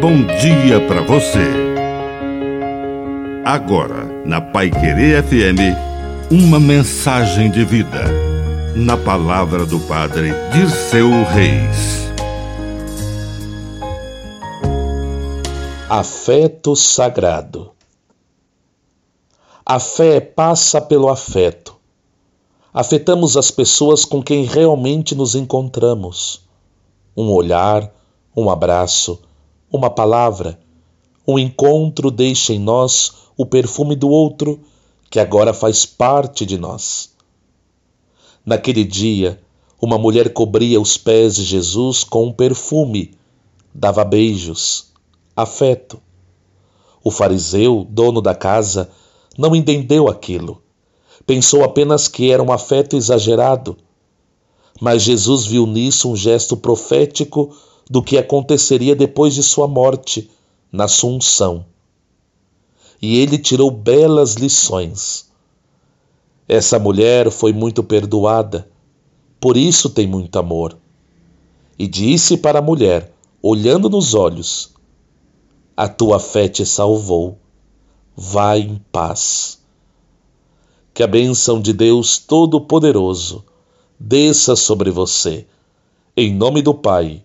bom dia para você. Agora, na Pai Querer FM, uma mensagem de vida. Na palavra do Padre Dirceu Reis. Afeto sagrado. A fé passa pelo afeto. Afetamos as pessoas com quem realmente nos encontramos. Um olhar, um abraço, uma palavra, um encontro deixa em nós o perfume do outro que agora faz parte de nós. Naquele dia, uma mulher cobria os pés de Jesus com um perfume, dava beijos, afeto. O fariseu, dono da casa, não entendeu aquilo. Pensou apenas que era um afeto exagerado. Mas Jesus viu nisso um gesto profético do que aconteceria depois de sua morte, na Assunção. E ele tirou belas lições. Essa mulher foi muito perdoada, por isso tem muito amor. E disse para a mulher, olhando nos olhos: A tua fé te salvou. Vai em paz. Que a bênção de Deus Todo-Poderoso desça sobre você. Em nome do Pai